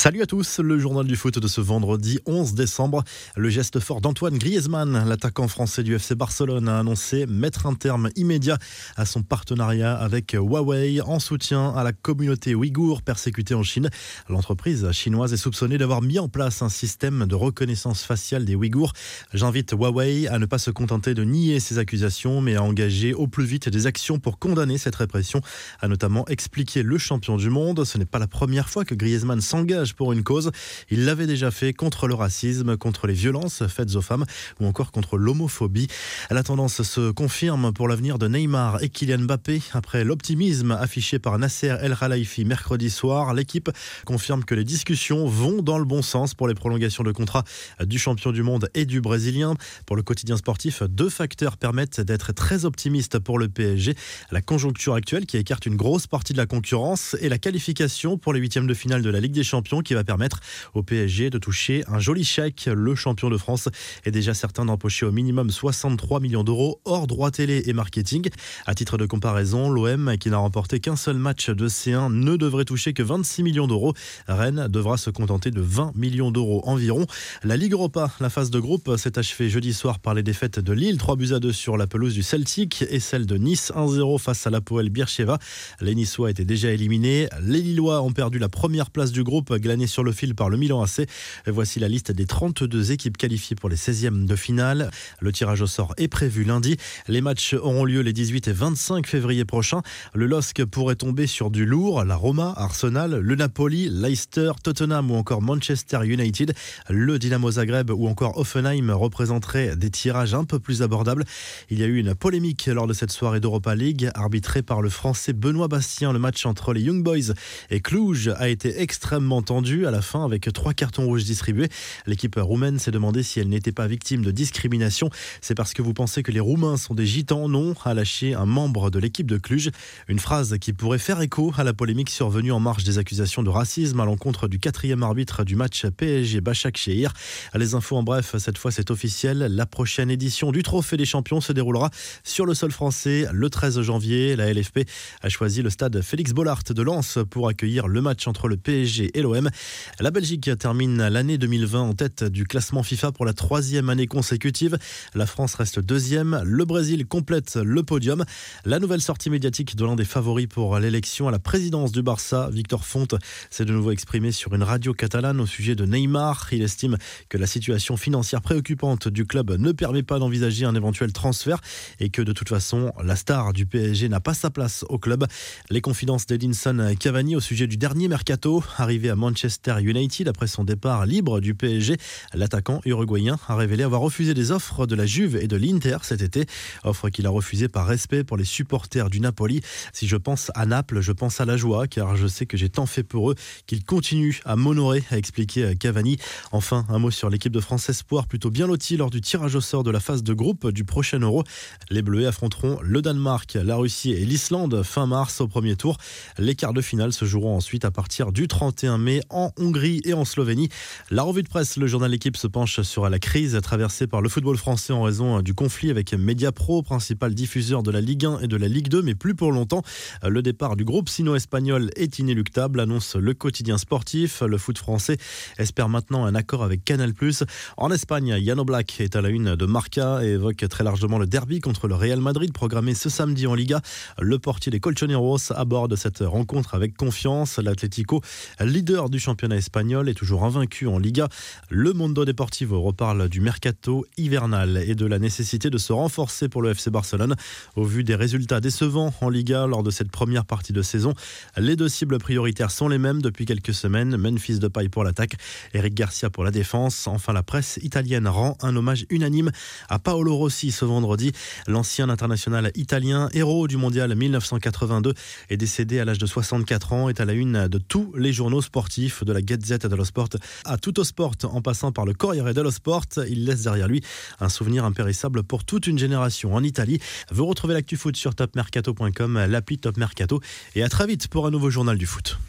Salut à tous, le journal du foot de ce vendredi 11 décembre. Le geste fort d'Antoine Griezmann, l'attaquant français du FC Barcelone, a annoncé mettre un terme immédiat à son partenariat avec Huawei en soutien à la communauté ouïghour persécutée en Chine. L'entreprise chinoise est soupçonnée d'avoir mis en place un système de reconnaissance faciale des Ouïghours. J'invite Huawei à ne pas se contenter de nier ces accusations, mais à engager au plus vite des actions pour condamner cette répression, a notamment expliqué le champion du monde. Ce n'est pas la première fois que Griezmann s'engage pour une cause. Il l'avait déjà fait contre le racisme, contre les violences faites aux femmes ou encore contre l'homophobie. La tendance se confirme pour l'avenir de Neymar et Kylian Mbappé. Après l'optimisme affiché par Nasser El Khelaifi mercredi soir, l'équipe confirme que les discussions vont dans le bon sens pour les prolongations de contrat du champion du monde et du brésilien. Pour le quotidien sportif, deux facteurs permettent d'être très optimiste pour le PSG. La conjoncture actuelle qui écarte une grosse partie de la concurrence et la qualification pour les huitièmes de finale de la Ligue des Champions qui va permettre au PSG de toucher un joli chèque. Le champion de France est déjà certain d'empocher au minimum 63 millions d'euros hors droit télé et marketing. À titre de comparaison, l'OM, qui n'a remporté qu'un seul match de C1, ne devrait toucher que 26 millions d'euros. Rennes devra se contenter de 20 millions d'euros environ. La Ligue Europa, la phase de groupe, s'est achevée jeudi soir par les défaites de Lille, 3 buts à 2 sur la pelouse du Celtic et celle de Nice, 1-0 face à la Poel Bircheva. Les Niçois étaient déjà éliminés. Les Lillois ont perdu la première place du groupe glané sur le fil par le Milan AC. Voici la liste des 32 équipes qualifiées pour les 16e de finale. Le tirage au sort est prévu lundi. Les matchs auront lieu les 18 et 25 février prochains. Le LOSC pourrait tomber sur du lourd. La Roma, Arsenal, le Napoli, Leicester, Tottenham ou encore Manchester United. Le Dynamo Zagreb ou encore Offenheim représenteraient des tirages un peu plus abordables. Il y a eu une polémique lors de cette soirée d'Europa League, arbitrée par le français Benoît Bastien. Le match entre les Young Boys et Cluj a été extrêmement tendu à la fin avec trois cartons rouges distribués. L'équipe roumaine s'est demandé si elle n'était pas victime de discrimination. C'est parce que vous pensez que les Roumains sont des gitans Non, a lâché un membre de l'équipe de Cluj. Une phrase qui pourrait faire écho à la polémique survenue en marge des accusations de racisme à l'encontre du quatrième arbitre du match PSG Bachak Shehir. Les infos en bref, cette fois c'est officiel. La prochaine édition du Trophée des Champions se déroulera sur le sol français le 13 janvier. La LFP a choisi le stade Félix Bollard de Lens pour accueillir le match entre le PSG et l'OM. La Belgique termine l'année 2020 en tête du classement FIFA pour la troisième année consécutive. La France reste deuxième. Le Brésil complète le podium. La nouvelle sortie médiatique de l'un des favoris pour l'élection à la présidence du Barça, Victor Font, s'est de nouveau exprimé sur une radio catalane au sujet de Neymar. Il estime que la situation financière préoccupante du club ne permet pas d'envisager un éventuel transfert et que de toute façon, la star du PSG n'a pas sa place au club. Les confidences d'Edinson Cavani au sujet du dernier mercato arrivé à Manchester Manchester United après son départ libre du PSG. L'attaquant uruguayen a révélé avoir refusé des offres de la Juve et de l'Inter cet été, offre qu'il a refusé par respect pour les supporters du Napoli. Si je pense à Naples, je pense à la joie car je sais que j'ai tant fait pour eux qu'ils continuent à m'honorer, a expliqué Cavani. Enfin, un mot sur l'équipe de France Espoir plutôt bien lotie lors du tirage au sort de la phase de groupe du prochain Euro. Les Bleus affronteront le Danemark, la Russie et l'Islande fin mars au premier tour. Les quarts de finale se joueront ensuite à partir du 31 mai en Hongrie et en Slovénie. La revue de presse, le journal L'équipe se penche sur la crise traversée par le football français en raison du conflit avec Mediapro, principal diffuseur de la Ligue 1 et de la Ligue 2, mais plus pour longtemps. Le départ du groupe sino-espagnol est inéluctable, annonce le quotidien sportif. Le foot français espère maintenant un accord avec Canal+. En Espagne, Yano Black est à la une de Marca et évoque très largement le derby contre le Real Madrid programmé ce samedi en Liga. Le portier des Colchoneros aborde cette rencontre avec confiance. L'Atlético, leader du championnat espagnol est toujours invaincu en Liga. Le Mondo Deportivo reparle du mercato hivernal et de la nécessité de se renforcer pour le FC Barcelone. Au vu des résultats décevants en Liga lors de cette première partie de saison, les deux cibles prioritaires sont les mêmes depuis quelques semaines. Memphis de paille pour l'attaque, Eric Garcia pour la défense. Enfin, la presse italienne rend un hommage unanime à Paolo Rossi ce vendredi. L'ancien international italien, héros du mondial 1982, est décédé à l'âge de 64 ans, est à la une de tous les journaux sportifs de la Gazette dello Sport à Tutto Sport en passant par le Corriere dello Sport. Il laisse derrière lui un souvenir impérissable pour toute une génération en Italie. Vous retrouvez l'actu foot sur topmercato.com, l'appli Top Mercato et à très vite pour un nouveau journal du foot.